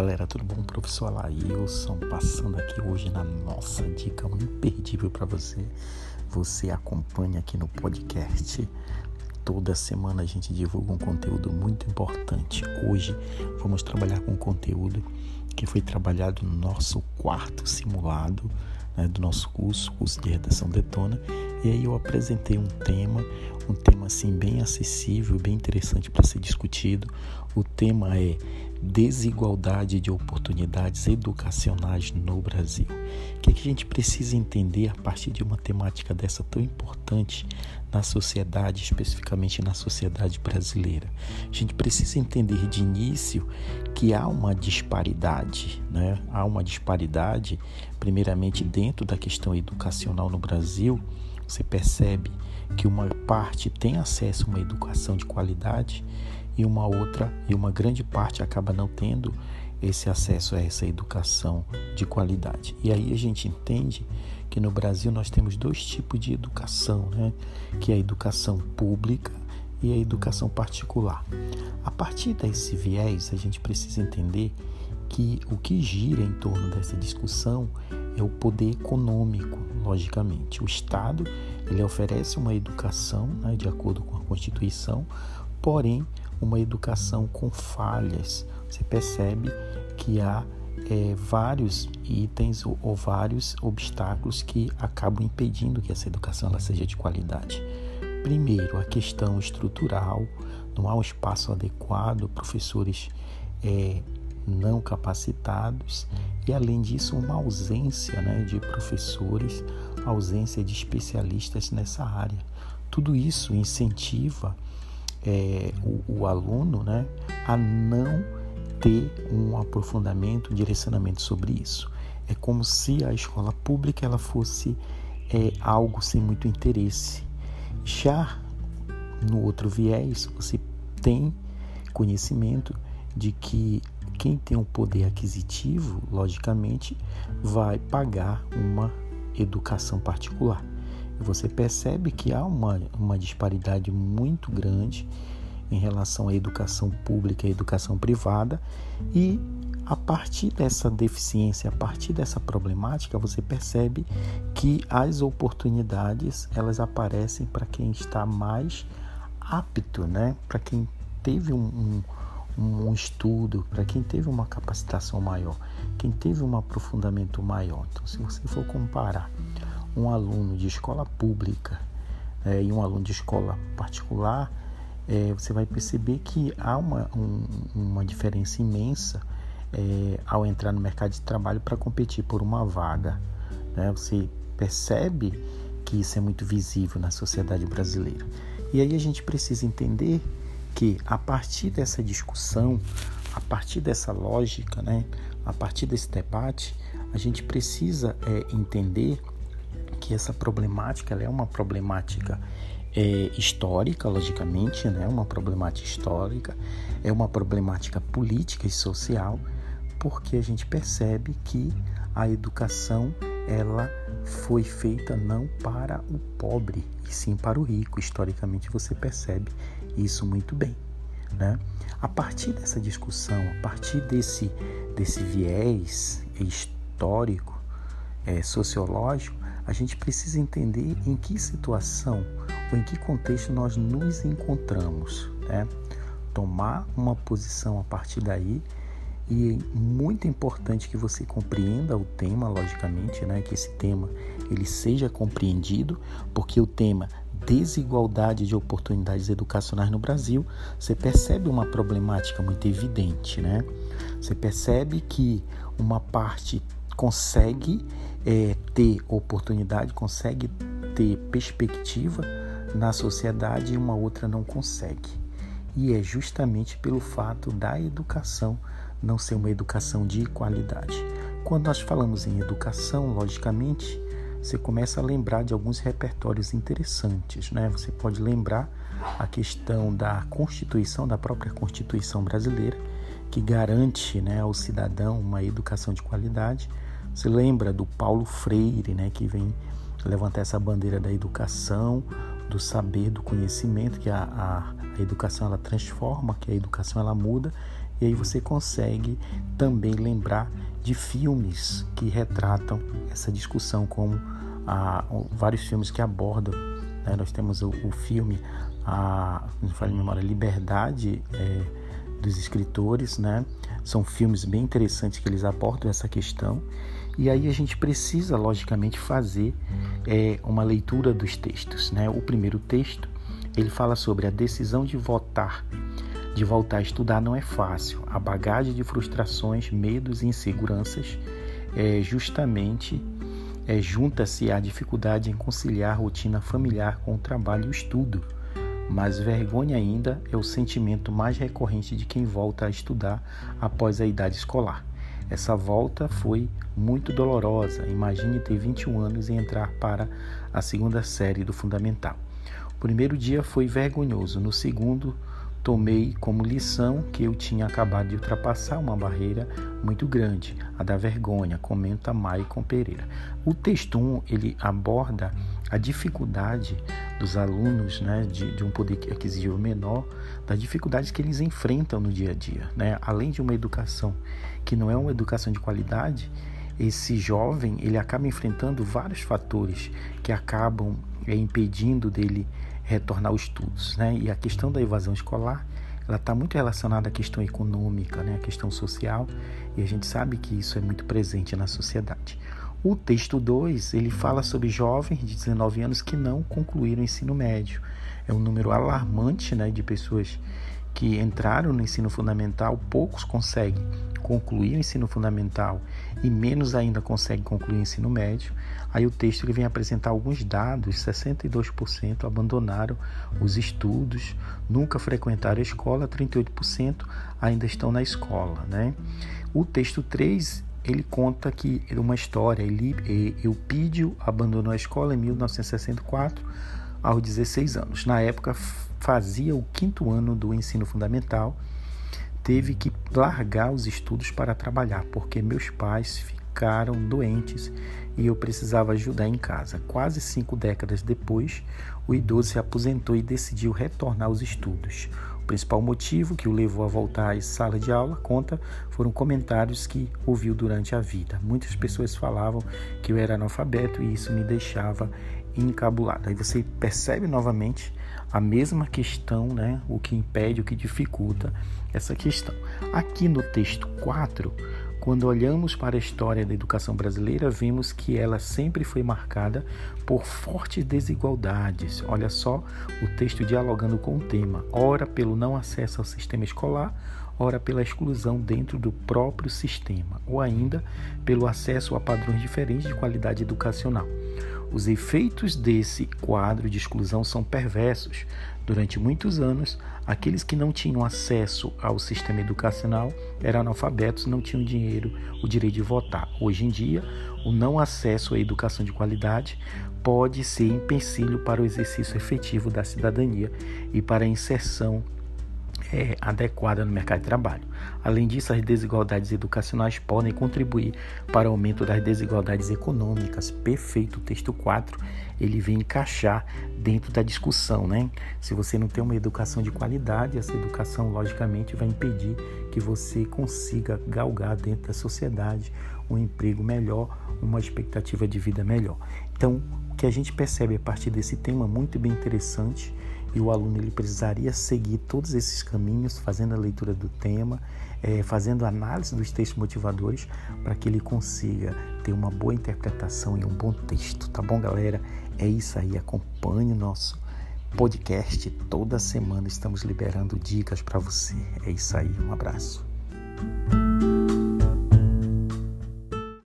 galera, tudo bom? Professor Alailson passando aqui hoje na nossa dica imperdível para você. Você acompanha aqui no podcast. Toda semana a gente divulga um conteúdo muito importante. Hoje vamos trabalhar com um conteúdo que foi trabalhado no nosso quarto simulado né, do nosso curso, curso de redação Detona. E aí eu apresentei um tema, um tema assim bem acessível, bem interessante para ser discutido. O tema é desigualdade de oportunidades educacionais no Brasil. O que, é que a gente precisa entender a partir de uma temática dessa tão importante na sociedade, especificamente na sociedade brasileira? A gente precisa entender de início que há uma disparidade, né? há uma disparidade, primeiramente dentro da questão educacional no Brasil. Você percebe que uma parte tem acesso a uma educação de qualidade e uma outra e uma grande parte acaba não tendo esse acesso a essa educação de qualidade. E aí a gente entende que no Brasil nós temos dois tipos de educação, né? que é a educação pública e a educação particular. A partir desse viés, a gente precisa entender que o que gira em torno dessa discussão é o poder econômico, logicamente. O Estado ele oferece uma educação né, de acordo com a Constituição, porém uma educação com falhas. Você percebe que há é, vários itens ou, ou, vários obstáculos que acabam impedindo que essa educação ela seja de qualidade. Primeiro, a questão estrutural, não há um espaço adequado, professores é, não capacitados e, além disso, uma ausência né, de professores, ausência de especialistas nessa área. Tudo isso incentiva é, o, o, aluno né, a não ter um aprofundamento, um direcionamento sobre isso. É como se a escola pública ela fosse é, algo sem muito interesse. Já no outro viés, você tem conhecimento de que quem tem um poder aquisitivo, logicamente, vai pagar uma educação particular você percebe que há uma, uma disparidade muito grande em relação à educação pública e à educação privada e a partir dessa deficiência, a partir dessa problemática, você percebe que as oportunidades elas aparecem para quem está mais apto, né? Para quem teve um, um, um estudo, para quem teve uma capacitação maior, quem teve um aprofundamento maior. Então, se você for comparar um aluno de escola pública é, e um aluno de escola particular, é, você vai perceber que há uma, um, uma diferença imensa é, ao entrar no mercado de trabalho para competir por uma vaga. Né? Você percebe que isso é muito visível na sociedade brasileira. E aí a gente precisa entender que a partir dessa discussão, a partir dessa lógica, né, a partir desse debate, a gente precisa é, entender que essa problemática é uma problemática é, histórica, logicamente, né? uma problemática histórica, é uma problemática política e social, porque a gente percebe que a educação ela foi feita não para o pobre, e sim para o rico. Historicamente você percebe isso muito bem. Né? A partir dessa discussão, a partir desse, desse viés histórico, é, sociológico, a gente precisa entender em que situação ou em que contexto nós nos encontramos, né? Tomar uma posição a partir daí e é muito importante que você compreenda o tema, logicamente, né? Que esse tema ele seja compreendido, porque o tema desigualdade de oportunidades educacionais no Brasil, você percebe uma problemática muito evidente, né? Você percebe que uma parte consegue é, ter oportunidade, consegue ter perspectiva na sociedade e uma outra não consegue. E é justamente pelo fato da educação não ser uma educação de qualidade. Quando nós falamos em educação, logicamente, você começa a lembrar de alguns repertórios interessantes, né? Você pode lembrar a questão da Constituição, da própria Constituição brasileira, que garante né, ao cidadão uma educação de qualidade se lembra do Paulo Freire, né, que vem levantar essa bandeira da educação, do saber, do conhecimento, que a, a, a educação ela transforma, que a educação ela muda, E aí você consegue também lembrar de filmes que retratam essa discussão, como ah, vários filmes que abordam. Né? Nós temos o, o filme, a, não falo memória, Liberdade é, dos Escritores, né? São filmes bem interessantes que eles abordam essa questão. E aí a gente precisa, logicamente, fazer é, uma leitura dos textos. Né? O primeiro texto ele fala sobre a decisão de votar, de voltar a estudar não é fácil. A bagagem de frustrações, medos e inseguranças é justamente é, junta-se à dificuldade em conciliar a rotina familiar com o trabalho e o estudo. Mas vergonha ainda é o sentimento mais recorrente de quem volta a estudar após a idade escolar. Essa volta foi muito dolorosa. Imagine ter 21 anos e entrar para a segunda série do Fundamental. O primeiro dia foi vergonhoso, no segundo, tomei como lição que eu tinha acabado de ultrapassar uma barreira muito grande, a da vergonha, comenta Maicon Pereira. O texto 1, ele aborda a dificuldade dos alunos né, de, de um poder aquisitivo menor, das dificuldades que eles enfrentam no dia a dia. Né? Além de uma educação que não é uma educação de qualidade, esse jovem ele acaba enfrentando vários fatores que acabam é, impedindo dele retornar aos estudos. Né? E a questão da evasão escolar ela está muito relacionada à questão econômica, né? à questão social, e a gente sabe que isso é muito presente na sociedade. O texto 2, ele fala sobre jovens de 19 anos que não concluíram o ensino médio. É um número alarmante né, de pessoas que entraram no ensino fundamental, poucos conseguem concluir o ensino fundamental e menos ainda conseguem concluir o ensino médio. Aí o texto ele vem apresentar alguns dados: 62% abandonaram os estudos, nunca frequentaram a escola, 38% ainda estão na escola. Né? O texto 3 ele conta que uma história, ele, Eupídio abandonou a escola em 1964 aos 16 anos. Na época fazia o quinto ano do ensino fundamental, teve que largar os estudos para trabalhar, porque meus pais ficaram doentes e eu precisava ajudar em casa. Quase cinco décadas depois, o idoso se aposentou e decidiu retornar aos estudos. O principal motivo que o levou a voltar à sala de aula, conta, foram comentários que ouviu durante a vida. Muitas pessoas falavam que eu era analfabeto e isso me deixava encabulado. Aí você percebe novamente a mesma questão, né? o que impede, o que dificulta essa questão. Aqui no texto 4, quando olhamos para a história da educação brasileira, vemos que ela sempre foi marcada por fortes desigualdades. Olha só o texto dialogando com o tema: ora pelo não acesso ao sistema escolar, ora pela exclusão dentro do próprio sistema, ou ainda pelo acesso a padrões diferentes de qualidade educacional. Os efeitos desse quadro de exclusão são perversos. Durante muitos anos, aqueles que não tinham acesso ao sistema educacional eram analfabetos, não tinham dinheiro, o direito de votar. Hoje em dia, o não acesso à educação de qualidade pode ser empecilho para o exercício efetivo da cidadania e para a inserção é, adequada no mercado de trabalho. Além disso, as desigualdades educacionais podem contribuir para o aumento das desigualdades econômicas. Perfeito, o texto 4 ele vem encaixar dentro da discussão, né? Se você não tem uma educação de qualidade, essa educação logicamente vai impedir que você consiga galgar dentro da sociedade um emprego melhor, uma expectativa de vida melhor. Então, o que a gente percebe a partir desse tema muito bem interessante e o aluno ele precisaria seguir todos esses caminhos, fazendo a leitura do tema, é, fazendo análise dos textos motivadores, para que ele consiga ter uma boa interpretação e um bom texto, tá bom, galera? É isso aí, acompanhe o nosso podcast. Toda semana estamos liberando dicas para você. É isso aí, um abraço.